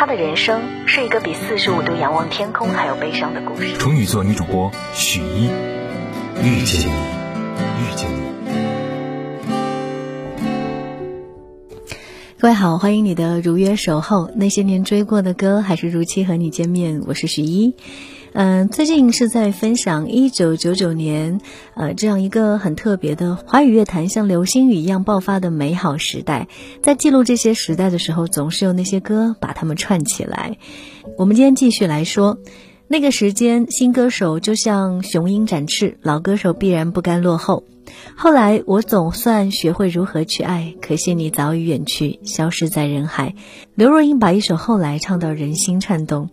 他的人生是一个比四十五度仰望天空还要悲伤的故事。处女座女主播许一，遇见你，遇见你。各位好，欢迎你的如约守候。那些年追过的歌，还是如期和你见面。我是许一。嗯、最近是在分享一九九九年，呃，这样一个很特别的华语乐坛像流星雨一样爆发的美好时代。在记录这些时代的时候，总是有那些歌把它们串起来。我们今天继续来说。那个时间，新歌手就像雄鹰展翅，老歌手必然不甘落后。后来我总算学会如何去爱，可惜你早已远去，消失在人海。刘若英把一首《后来》唱到人心颤动。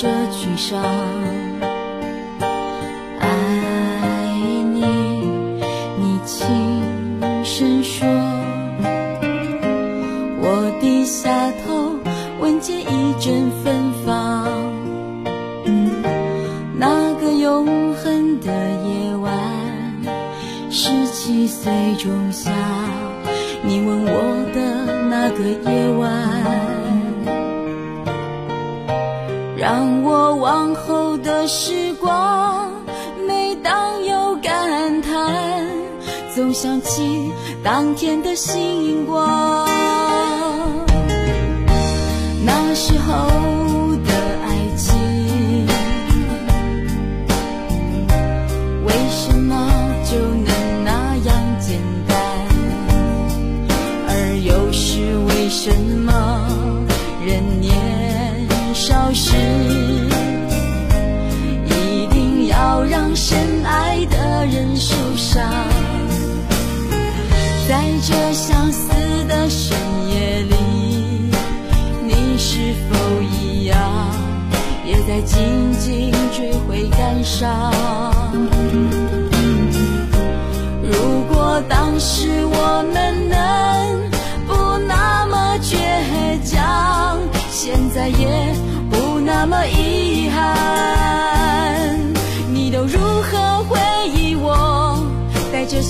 这沮丧。当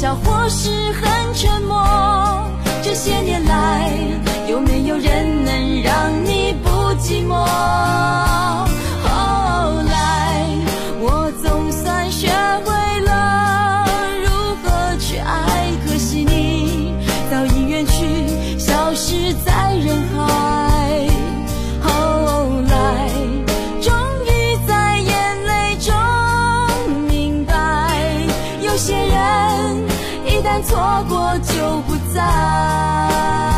笑或是很沉默？这些年来，有没有人能让你不寂寞？后来，我总算学会了如何去爱，可惜你早已远去，消失在人海。后来，终于在眼泪中明白，有些人一旦错过就不再。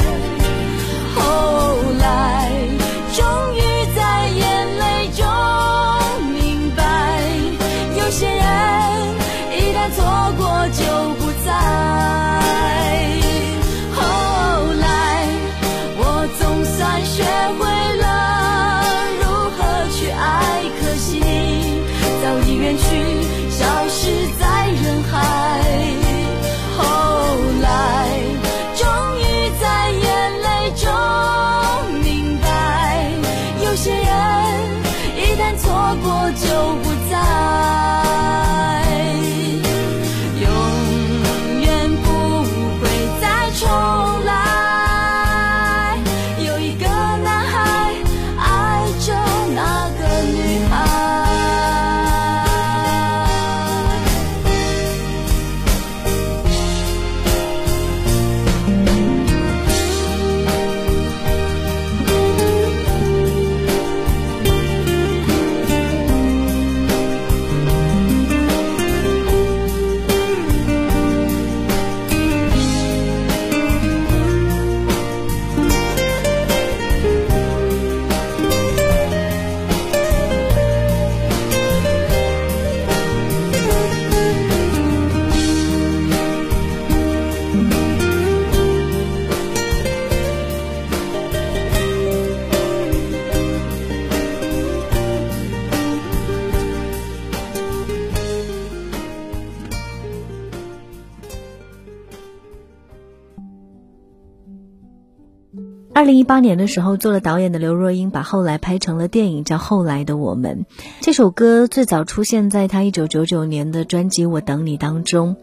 一八年的时候，做了导演的刘若英把后来拍成了电影，叫《后来的我们》。这首歌最早出现在她一九九九年的专辑《我等你》当中，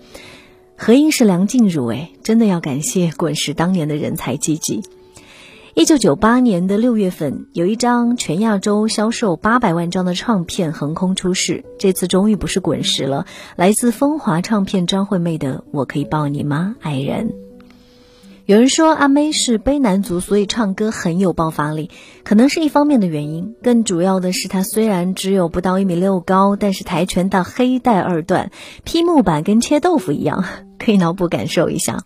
合音是梁静茹。哎，真的要感谢滚石当年的人才济济。一九九八年的六月份，有一张全亚洲销售八百万张的唱片横空出世，这次终于不是滚石了，来自风华唱片张惠妹的《我可以抱你吗，爱人》。有人说阿妹是悲男族，所以唱歌很有爆发力，可能是一方面的原因。更主要的是，她虽然只有不到一米六高，但是跆拳道黑带二段，劈木板跟切豆腐一样，可以脑补感受一下。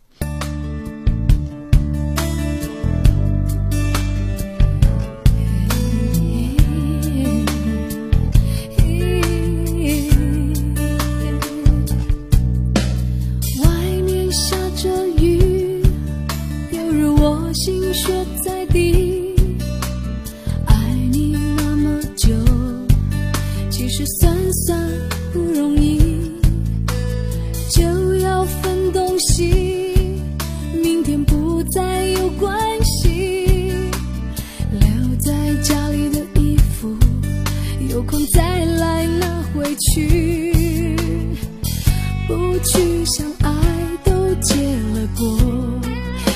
相爱都结了果，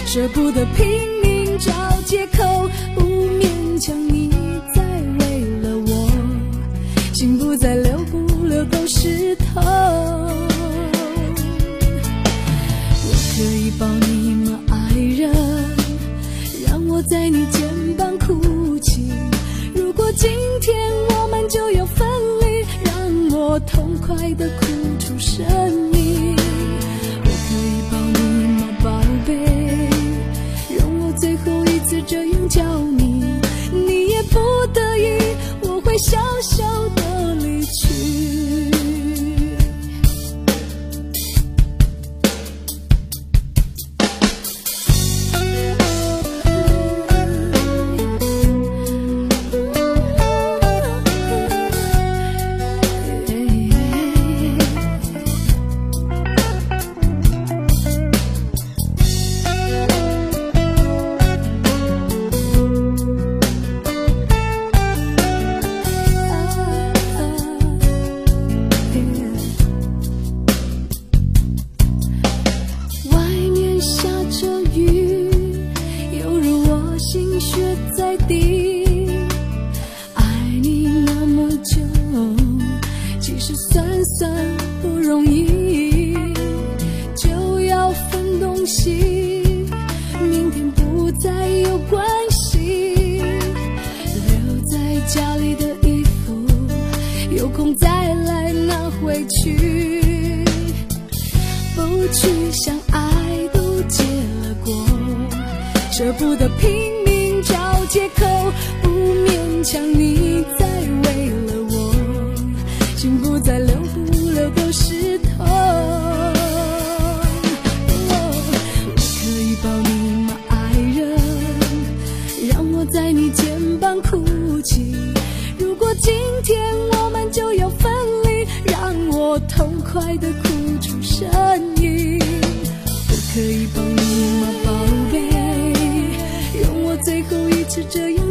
舍不得拼命找借口，不勉强你再为了我，心不再留不留都是痛。我可以抱你吗，爱人？让我在你肩膀哭泣。如果今天我们就要分离，让我痛快的哭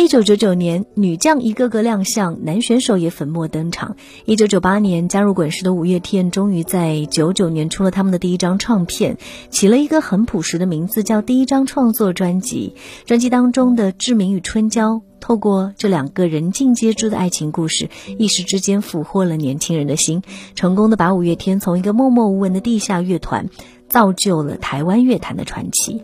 一九九九年，女将一个个亮相，男选手也粉墨登场。一九九八年加入滚石的五月天，终于在九九年出了他们的第一张唱片，起了一个很朴实的名字，叫第一张创作专辑。专辑当中的《志明与春娇》，透过这两个人尽皆知的爱情故事，一时之间俘获了年轻人的心，成功的把五月天从一个默默无闻的地下乐团，造就了台湾乐坛的传奇。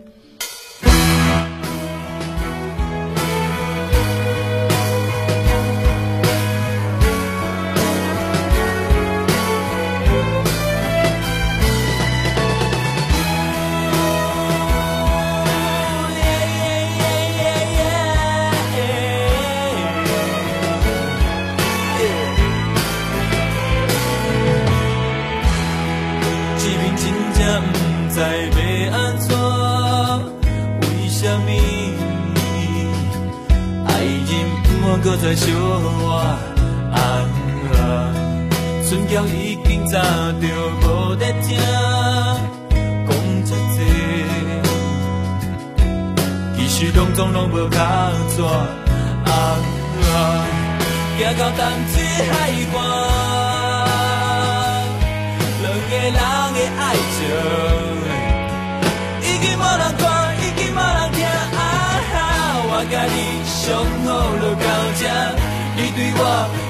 不愿搁再相活？啊啊！春娇已经早就无在听，讲这多，其实拢总拢无卡纸。啊啊！行到淡水海岸。两个人的爱情，甲你相好就到这，你对我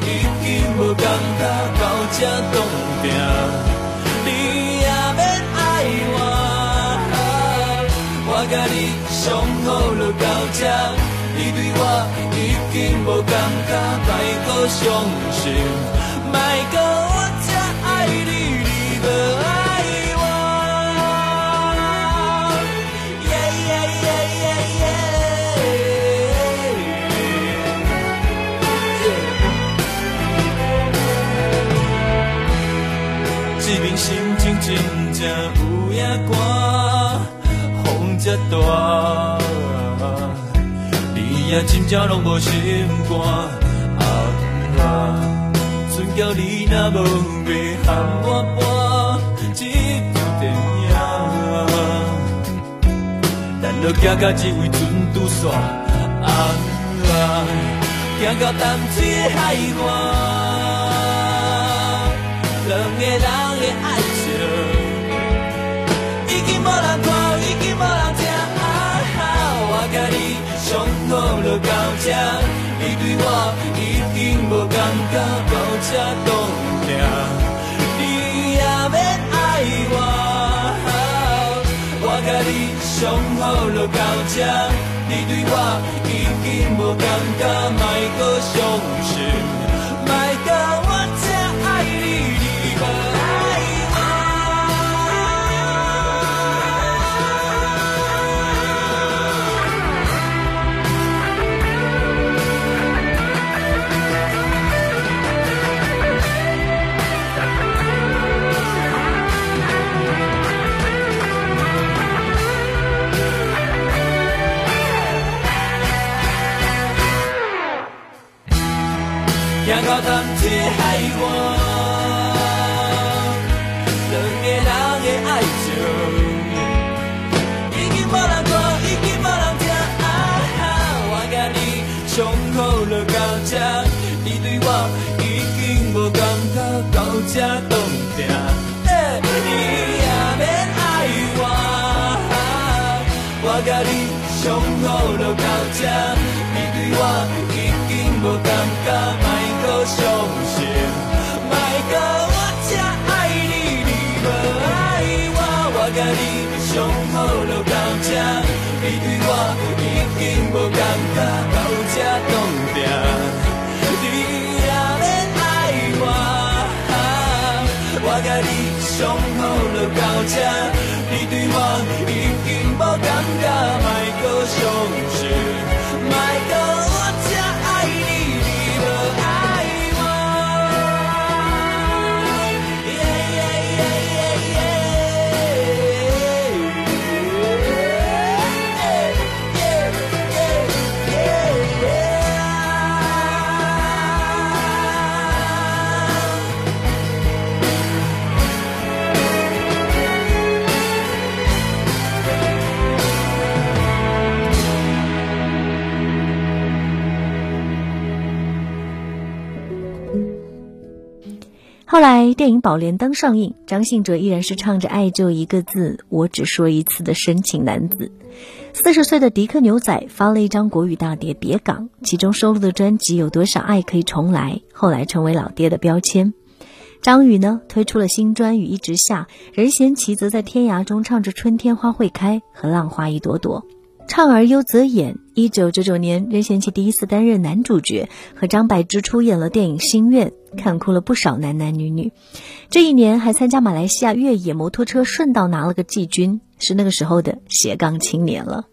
已经无感觉，到这冻定，你也免爱我。我甲你相好就到这，你对我已经无感觉，莫搁伤心，莫搁有影寒，风这大，你也真正拢无心肝啊啊！春娇你若无要喊我播这部电影，咱就行到这位船拄煞啊啊！行到淡水的海岸，两个人的爱好就到这，你对我已经无感觉，到这冻定，你也免爱我，我甲你上好就到这，你对我已经无感觉，莫搁伤心，行到淡水海岸，两个人的爱情，已经无人看，已经无人听。啊，我甲你上好就到这，你对我已经无感觉，到这冻定。欸你也免爱我，我甲你最好就到这你对我已经无感觉，到这冻定。你也免爱我，我甲你最好就到这，你对我已经无感觉，莫搁伤后来电影《宝莲灯》上映，张信哲依然是唱着“爱就一个字，我只说一次”的深情男子。四十岁的迪克牛仔发了一张国语大碟《别港》，其中收录的专辑《有多少爱可以重来》，后来成为老爹的标签。张宇呢推出了新专《雨一直下》，任贤齐则在天涯中唱着“春天花会开”和“浪花一朵朵”。唱而优则演。一九九九年，任贤齐第一次担任男主角，和张柏芝出演了电影《心愿》，看哭了不少男男女女。这一年还参加马来西亚越野摩托车，顺道拿了个季军，是那个时候的斜杠青年了。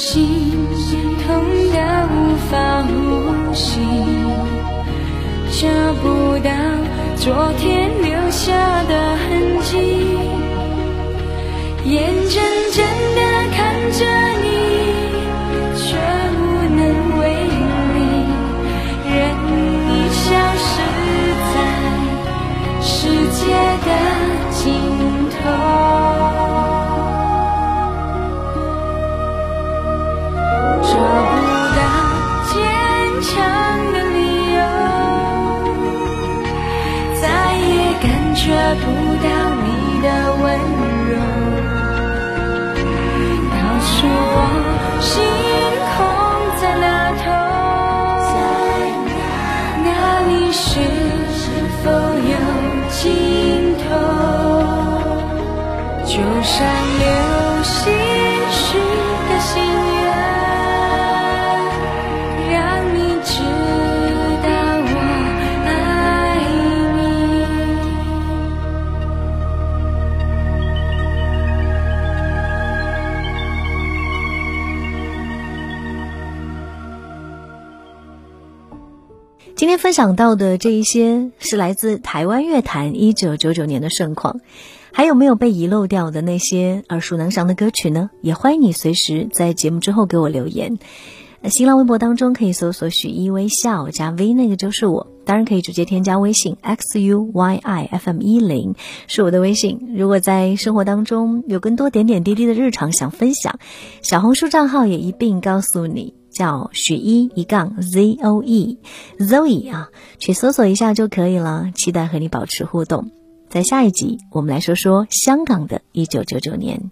心痛得无法呼吸，找不到昨天留下的痕迹。分享到的这一些是来自台湾乐坛一九九九年的盛况，还有没有被遗漏掉的那些耳熟能详的歌曲呢？也欢迎你随时在节目之后给我留言。新浪微博当中可以搜索“许一微笑”加 V，那个就是我。当然可以直接添加微信 x u y i f m 一零是我的微信。如果在生活当中有更多点点滴滴的日常想分享，小红书账号也一并告诉你。叫许一一杠 z o e zoe 啊，去搜索一下就可以了。期待和你保持互动。在下一集，我们来说说香港的一九九九年。